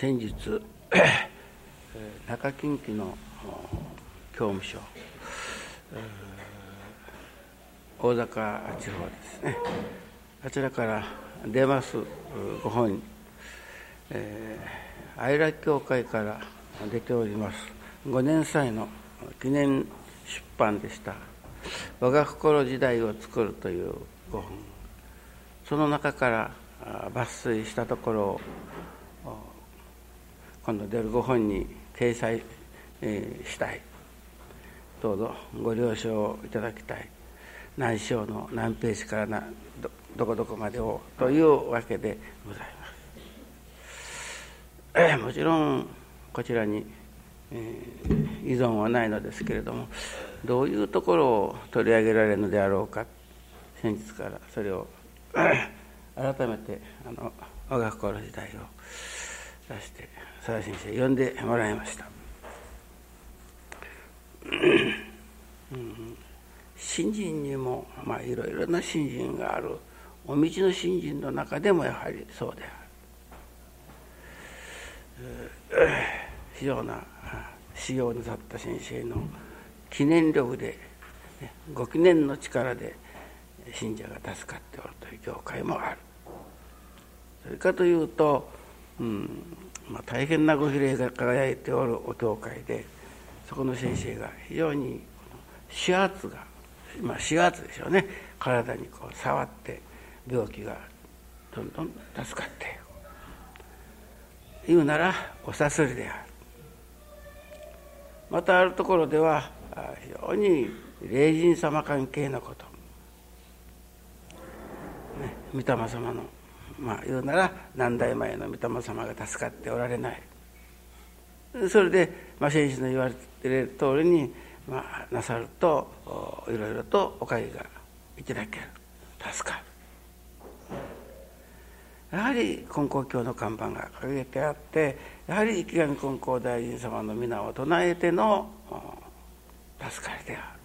先日 中近畿の教務所大阪地方ですね。あちらから出ますご本、えー、愛楽教会から出ております。5年祭の記念出版でした「我が心時代を作る」というご本。その中から抜粋したところを今度出るご本に掲載したいどうぞご了承いただきたい何章の何ページからなどどこどこまでをというわけでございます。もちろんこちらに、えー、依存はないのですけれどもどういうところを取り上げられるのであろうか先日からそれを改めてあの我が心時代を出して佐田先生呼んでもらいました。新人にもまあいろいろな新人がある。お道の新人の中でもやはりそうである。非常な使用なさった先生の記念力で、ご記念の力で信者が助かっておるという教会もある。それかというと、うん。まあ、大変なご比例が輝いておるお教会でそこの先生が非常に指圧がまあ指圧でしょうね。体にこう触って病気がどんどん助かっていく言うならおさすりである。またあるところでは非常に霊人様関係のこと、ね、御霊様のまあ言うなら何代前の御霊様が助かっておられない。それで、まあ、先生の言われている通りに、まあ、なさるといろいろとおかげがいただける。助かる。やはり金光教の看板が掲げてあってやはり池上金光大臣様の皆を唱えての助かりである。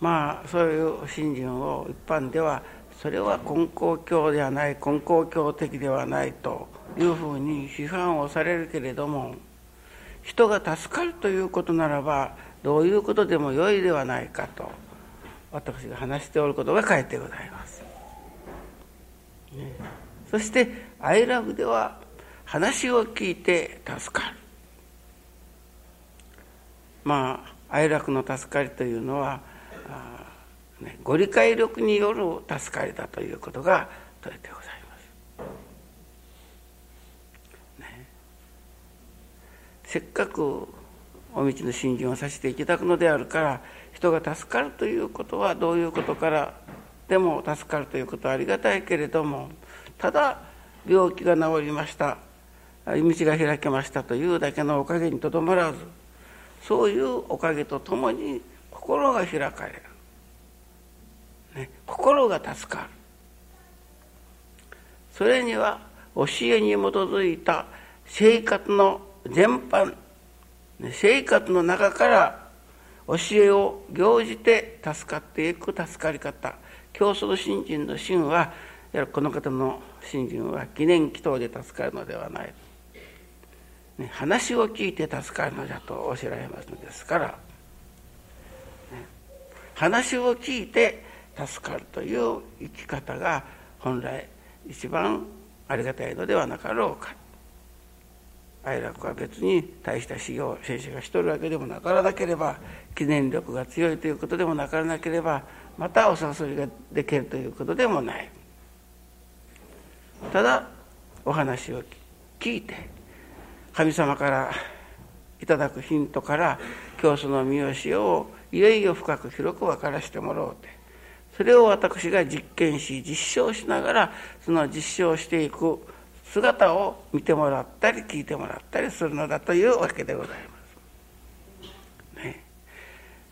まあそういう信心を一般ではそれは金光教ではない金光教的ではないというふうに批判をされるけれども人が助かるということならばどういうことでもよいではないかと私が話しておることが書いてございます。ね、そして愛楽では話を聞いて助かるまあ愛楽の助かりというのはあ、ご理解力による助かりだということが問えてございます。ね、せっかくお道の信心をさせていただくのであるから人が助かるということはどういうことからでも助かるということはありがたいけれどもただ病気が治りました道が開けましたというだけのおかげにとどまらずそういうおかげとともに心が開かれる、ね、心が助かる。それには教えに基づいた生活の全般生活の中から教えを行じて助かっていく助かり方。教祖の信心の信はこの方の信心は記念祈祷で助かるのではない、ね、話を聞いて助かるのだとおっしゃられますのですから、ね、話を聞いて助かるという生き方が本来一番ありがたいのではなかろうか。愛楽は別に大した修行先生がしとるわけでもなからなければ記念力が強いということでもなからなければまたお誘いができるということでもない。ただお話を聞いて神様からいただくヒントから教祖の見教えをいよいよ深く広く分からせてもらおうてそれを私が実験し実証しながらその実証していく姿を見てもらったり聞いてもらったりするのだというわけでございます。ね、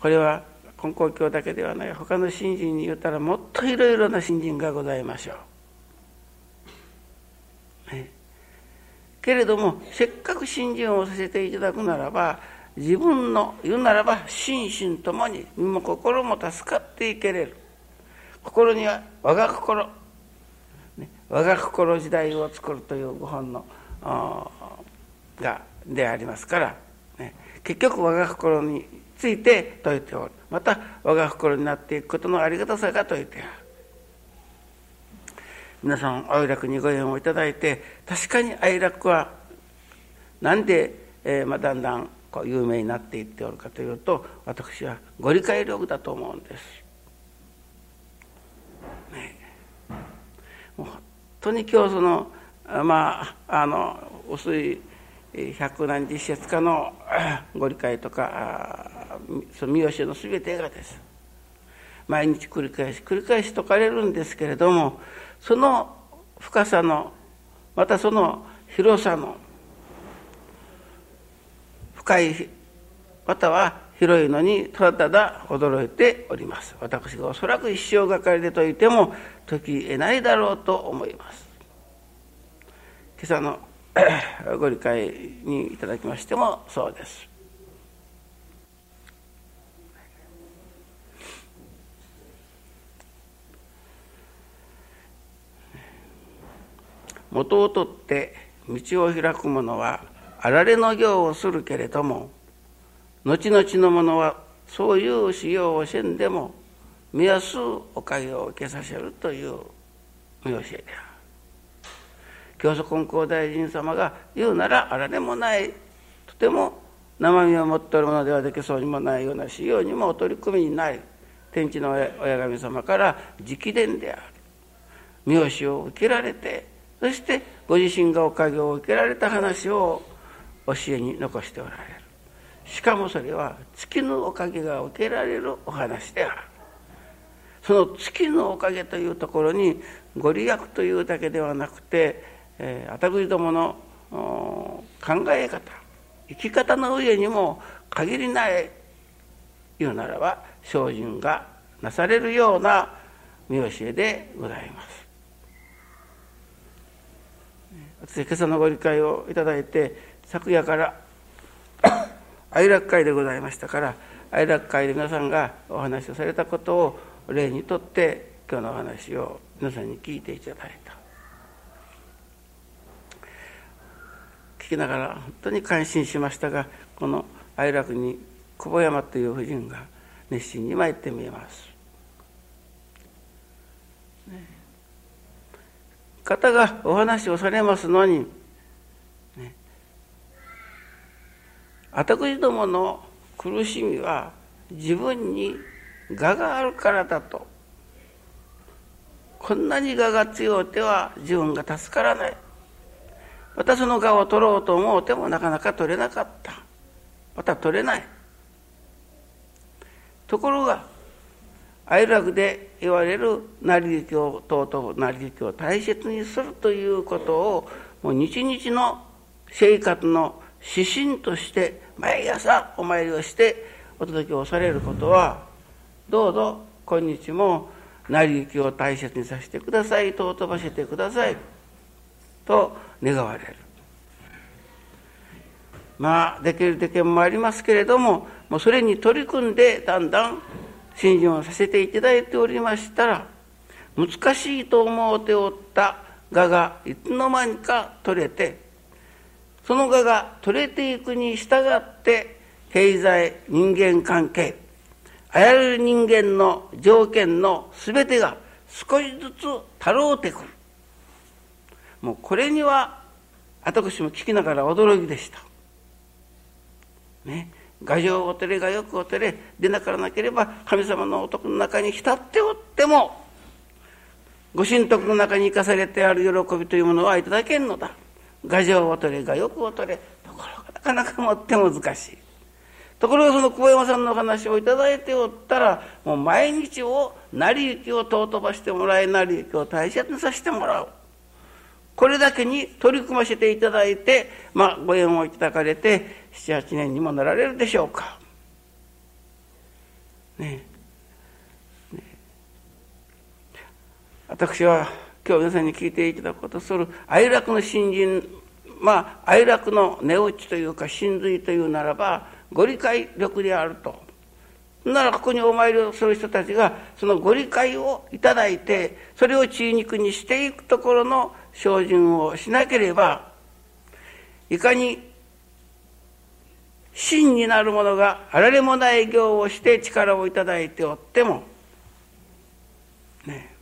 これは金光教だけではない他の信心に言ったらもっといろいろな信心がございましょう。ね、けれどもせっかく信心をさせていただくならば自分の言うならば心身ともに身も心も助かっていけれる心には我が心、ね、我が心時代を作るというご本のがでありますから、ね、結局我が心について説いておるまた我が心になっていくことのありがたさが説いてある皆さん愛楽にご縁をいただいて確かに愛楽は何で、えーまあ、だんだんこう有名になっていっておるかというと私はご理解力だと思うんです。ね、もう本当に今日そのまああの薄い百何十節かの ご理解とかその三好の全てがです。毎日繰り返し繰り返し説かれるんですけれどもその深さのまたその広さの深いまたは広いのにただただ驚いております。私がおそらく一生がかりでといても解き得ないだろうと思います。今朝の ご理解にいただきましてもそうです。元を取って道を開く者はあられの行をするけれども後々の者はそういう修行をせんでも目安おかげを受けさせるという見教えである。教祖金光大臣様が言うならあられもない。とても生身を持っておるものではできそうにもない。ような修行にもお取り組みになり天地の親神様から直伝である。見教を受けられてそしてご自身がおかげを受けられた話を教えに残しておられる。しかもそれは月のおかげが受けられるお話であるその月のおかげというところにご利益というだけではなくて、えー、あたぐりどもの考え方生き方の上にも限りない言うならば精進がなされるような見教えでございます。私今朝のご理解をいただいて昨夜から愛楽会でございましたから愛楽会で皆さんがお話をされたことを例にとって今日のお話を皆さんに聞いていただいた聞きながら本当に感心しましたがこの愛楽に久保山という夫人が熱心に参ってみえます。方がお話をされますのに、私どもの苦しみは自分に我があるからだと。こんなに我が強うては自分が助からない。またその我を取ろうと思うてもなかなか取れなかった。また取れない。ところが哀楽で言われる成り行きを尊ぶ成り行きを大切にするということをもう日々の生活の指針として毎朝お参りをしてお届けをされることはどうぞ今日も成り行きを大切にさせてください尊ばせてくださいと願われる。まあできるできもありますけれどももうそれに取り組んでだんだん信心をさせていただいておりましたら難しいと思うておった我がいつの間にか取れてその我が取れていくに従って経済人間関係あらゆる人間の条件の全てが少しずつたろうてくる。もうこれには私も聞きながら驚きでした。ね、牙城おてれがよくおてれ出なからなければ神様のお徳の中に浸っておってもご神徳の中に生かされてある喜びというものはいただけんのだ。牙城おとれがよくおとれところがなかなかもって難しい。ところがその久保山さんの話をいただいておったらもう毎日を成り行きを尊ばしてもらい成り行きを大切にさせてもらう。これだけに取り組ませていただいて、まあ、ご縁をいただかれて78年にもなられるでしょうか。ねね私は今日皆さんに聞いていただくことする哀楽の新人まあ哀楽の値打ちというか真髄というならばご理解力であると。ならここにお参りをする人たちがそのご理解をいただいてそれを中肉にしていくところの精進をしなければいかに真になる者があられもない行をして力をいただいておってもね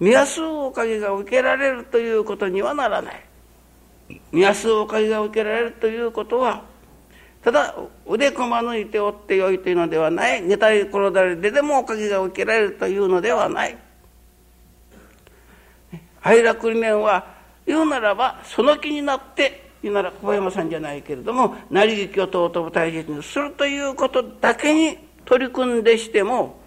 見やすおかげが受けられるということにはならない。見やすおかげが受けられるということはただ腕こま抜いておってよいというのではない。寝たり転だりででもおかげが受けられるというのではない。愛楽理念は言うならばその気になって言うなら小山さんじゃないけれども成り行きを尊ぶ大切にするということだけに取り組んでしても、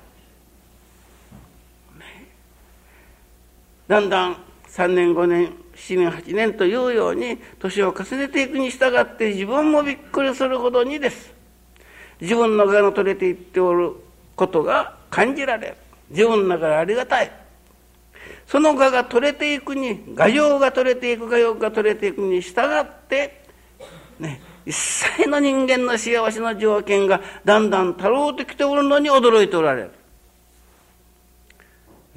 だんだん3年5年7年8年というように年を重ねていくに従って自分もびっくりするほどにです。自分の我の取れていっておることが感じられる自分の中でありがたい。その我が取れていくに我情が取れていく我欲が取れていくに従ってね一切の人間の幸せの条件がだんだん足ろうときておるのに驚いておられる。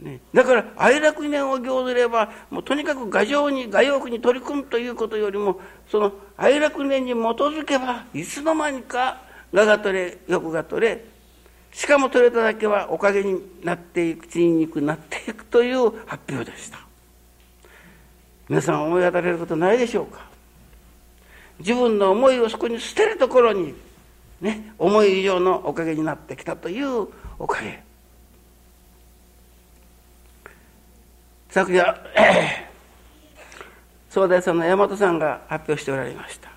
ね、だから愛楽念を行ずればもうとにかく牙城に牙欲に取り組むということよりもその愛楽念に基づけばいつの間にか我が取れ欲が取れしかも取れただけはおかげになっていく血肉になっていくという発表でした。皆さん思い当たれることないでしょうか？自分の思いをそこに捨てるところにね思い以上のおかげになってきたというおかげ。昨夜、総大さんの大和さんが発表しておられました。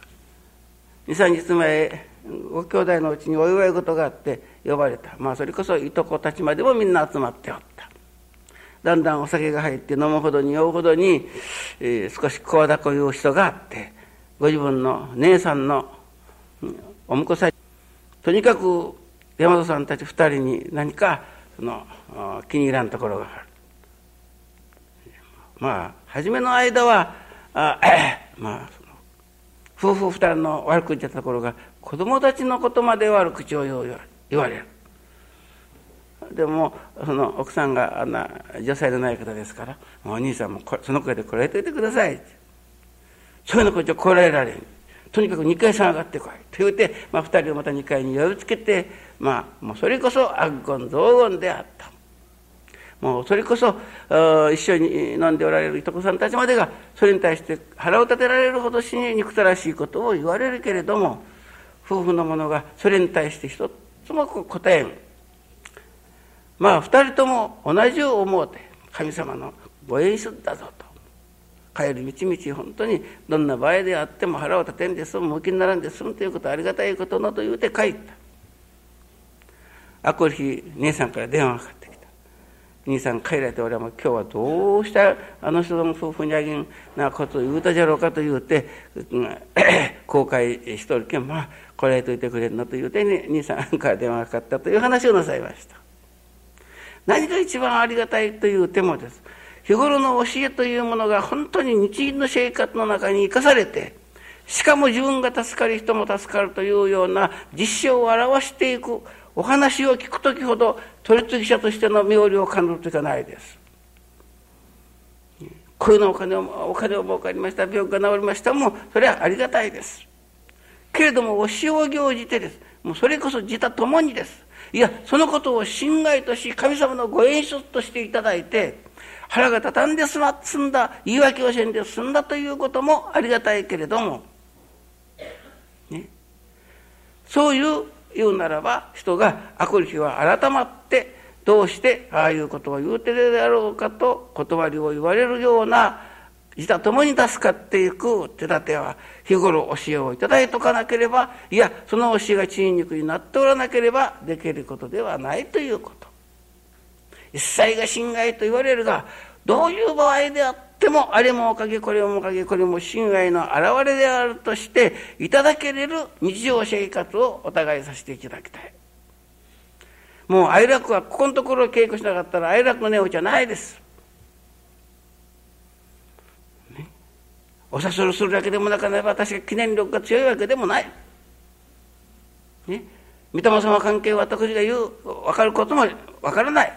2、3日前、ご兄弟のうちにお祝い事があって呼ばれた。まあそれこそいとこたちまでもみんな集まっておった。だんだんお酒が入って飲むほどに酔うほどに、えー、少し声高いう人があって、ご自分の姉さんのお婿さん、とにかく大和さんたち二人に何かその気に入らんところがある。まあ初めの間はあ まあ夫婦二人の悪口だったところが子供たちのことまで悪口を言われる。でもその奥さんがあんな女性のない方ですから「お兄さんもその声でこらえといてください」そういうのこっちをこらえられん。とにかく2階さん上がってこい。と言うて、まあ、2人をまた2階に呼びつけてまあもうそれこそ悪言雑言であった。もうそれこそ一緒に飲んでおられるいとこさんたちまでがそれに対して腹を立てられるほど死に憎たらしいことを言われるけれども夫婦の者がそれに対して一つも答えん。まあ二人とも同じを思うて神様のご演出だぞと。帰る道々本当にどんな場合であっても腹を立てんで済む向きにならんで済むということありがたいことのと言うて帰った。あこる日姉さんから電話がかかって兄さん帰られて俺はもう今日はどうしたあの人の夫婦にあげんなことを言うたじゃろうかと言うて、うん、後悔しとるけんまあこらえといてくれんのと言うて、ね、兄さんから電話がかかったという話をなさいました。何が一番ありがたいという手もです。日頃の教えというものが本当に日銀の生活の中に生かされてしかも自分が助かる人も助かるというような実証を表していくお話を聞く時ほど取次者としての妙利を感じる時はないです。こういうのお金をお金を儲かりました病気が治りましたもそれはありがたいです。けれどもお仕を行じてですもうそれこそ自他ともにです。いやそのことを心外とし神様のご演出としていただいて腹が畳んで済んだ言い訳をせんで済んだということもありがたいけれども、ね、そういう言うならば人が悪力は改まってどうしてああいうことを言うてるであろうかと断りを言われるような自他ともに助かっていく手立ては日頃教えをいただいとかなければいやその教えが血肉になっておらなければできることではないということ。一切が侵害と言われるがどういう場合であってってもあれもおかげこれもおかげこれも親愛の表れであるとしていただけれる日常生活をお互いさせていただきたい。もう愛楽はここのところを稽古しなかったら愛楽のネオじゃないです、ね、お誘いするだけでもなかなか私が記念力が強いわけでもない、ね、御霊様関係は私が言う分かることも分からない。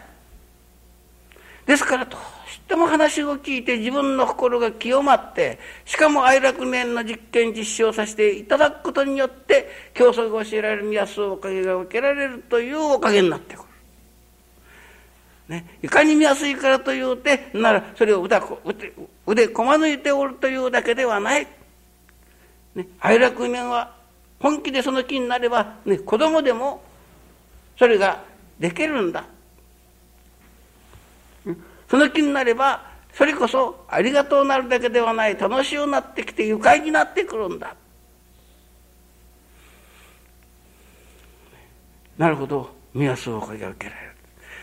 ですからどうしても話を聞いて自分の心が清まってしかも愛楽年の実験実証させていただくことによって教祖が教えられる見やすおかげが受けられるというおかげになってくる。ね、いかに見やすいからというてならそれを腕腕こま抜いておるというだけではない。ね、愛楽面は本気でその気になれば、ね、子供でもそれができるんだ。その気になればそれこそありがとうなるだけではない楽しゅうなってきて愉快になってくるんだ。なるほど見やすおかげ受けられる。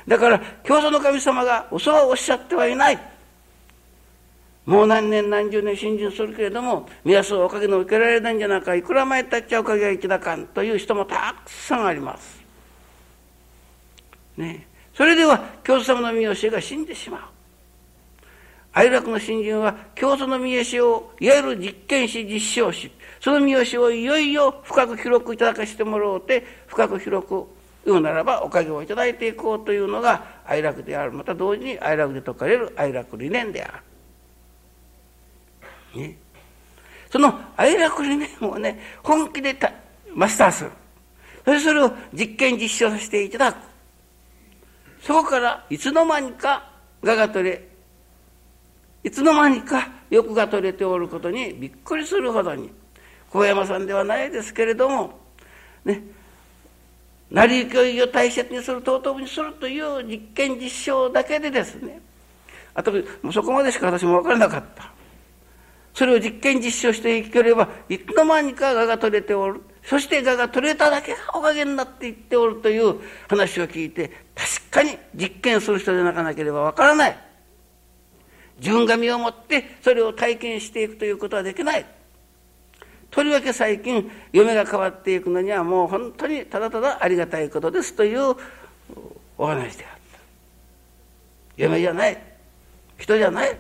だから教祖の神様が嘘はおっしゃってはいない。もう何年何十年信心するけれども見やすおかげの受けられないんじゃなかいくら前たっちゃおかげがいきだかんという人もたくさんあります。ねそれでは教祖様の見教えが死んでしまう。愛楽の新人は教祖の見教えをいわゆる実験し実証しその見教えをいよいよ深く広くいただかしてもらおうて深く広く言うならばおかげをいただいていこうというのが愛楽であるまた同時に愛楽で説かれる愛楽理念である。ね、その愛楽理念をね本気でマスターするそれそれを実験実証させていただくそこからいつの間にか我が取れいつの間にか欲が取れておることにびっくりするほどに小山さんではないですけれどもね成り行きを大切にする尊ぶにするという実験実証だけでですねあとそこまでしか私も分からなかった。それを実験実証していければいつの間にか我が取れておる。そして我が取れただけがおかげになっていっておるという話を聞いて確かに実験する人でなかなければわからない。自分が身をもってそれを体験していくということはできない。とりわけ最近嫁が変わっていくのにはもう本当にただただありがたいことですというお話であった。嫁じゃない。人じゃない。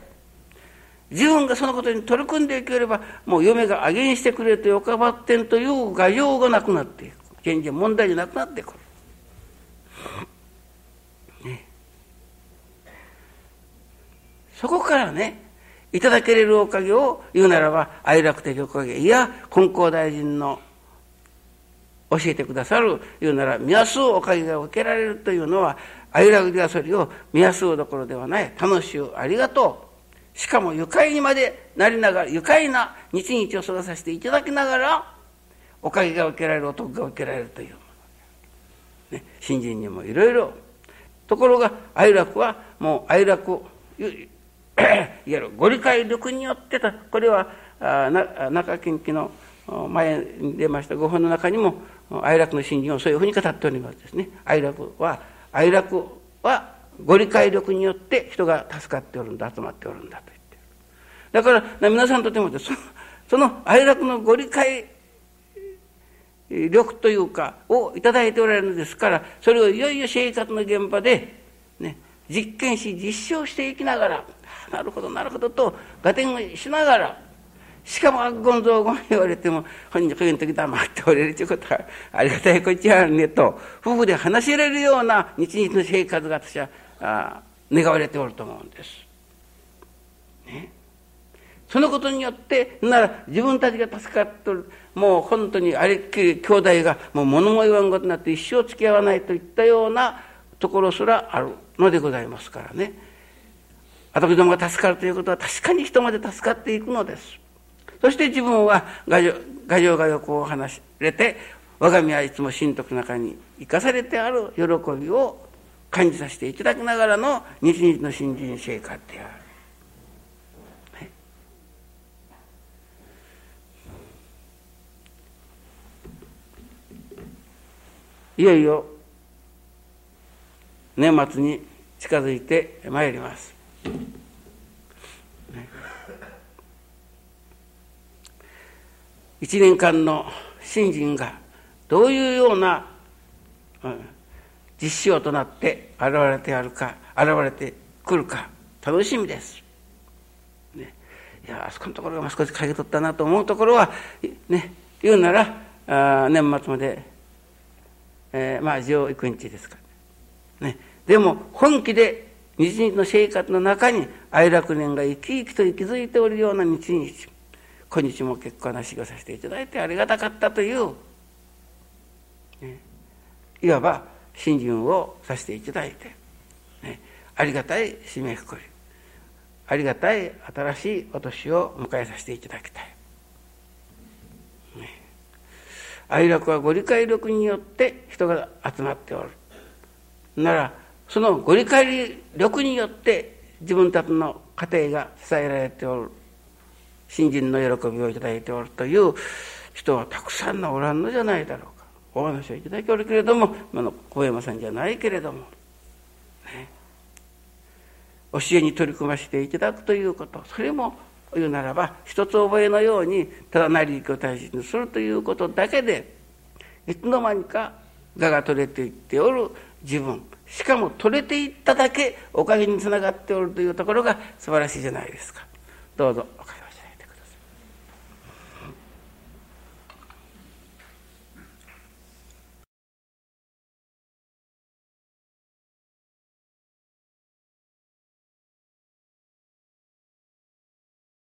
自分がそのことに取り組んでいければもう嫁があげにしてくれとよかばってんという画情がなくなっていく。全然問題じゃなくなってく。る、そこからねいただけれるおかげを言うならば愛楽的おかげ。いや金光大臣の教えてくださる言うなら見やすおかげが受けられるというのは愛楽ではそれを見やすうどころではない。楽しゅうありがとう。しかも愉快にまでなりながら愉快な日々を過ごさせていただきながらおかげが受けられるお得が受けられるという、ね、新人にもいろいろところが愛楽はもう愛楽いわゆるご理解力によってた。これは中近畿の前に出ました5本の中にも愛楽の新人をそういうふうに語っておりますですね。愛楽は愛楽はご理解力によって人が助かっておるんだ集まっておるんだと言って。るだから皆さんとてもそのその愛楽のご理解力というかを頂いておられるのですからそれをいよいよ生活の現場で、ね、実験し実証していきながらなるほどなるほどと合点しながらしかも悪言造言言われても本人こいう時黙っておれるということはありがたいこっちゃねと夫婦で話しれるような日々の生活が私はあ願われておると思うんです。ね、そのことによってなら自分たちが助かっとるもう本当にあれっきり兄弟がもう物も言わんことになって一生付き合わないといったようなところすらあるのでございますからね。私どもが助かるということは確かに人まで助かっていくのです。そして自分は牙城が横を話れて我が身はいつも神徳の中に生かされてある喜びを感じさせていただきながらの日々の新人生活である。いよいよ年末に近づいてまいります。一年間の新人がどういうような、うん実証となって現れてやるか現れてくるか楽しみです。ね、いやあそこのところが少し書き取ったなと思うところはね言うならあ年末までえー、まあ上育日ですからね。でも本気で日々の生活の中に愛楽年が生き生きと息づいておるような日々今日も結構な修行させていただいてありがたかったという、ね、いわば信心をさせていただいて、ね、ありがたい締めくくり。ありがたい新しいお年を迎えさせていただきたい。ね、愛楽はご理解力によって人が集まっておる。ならそのご理解力によって自分たちの家庭が支えられておる。新人の喜びをいただいておるという人はたくさんのおらんのじゃないだろうか。お話をいただいておるけれども今の小山さんじゃないけれども、ね、教えに取り組ませていただくということ。それも言うならば一つ覚えのようにただなり力を大切にするということだけでいつの間にか我が取れていっておる自分しかも取れていっただけおかげにつながっておるというところが素晴らしいじゃないですか。どうぞおかげ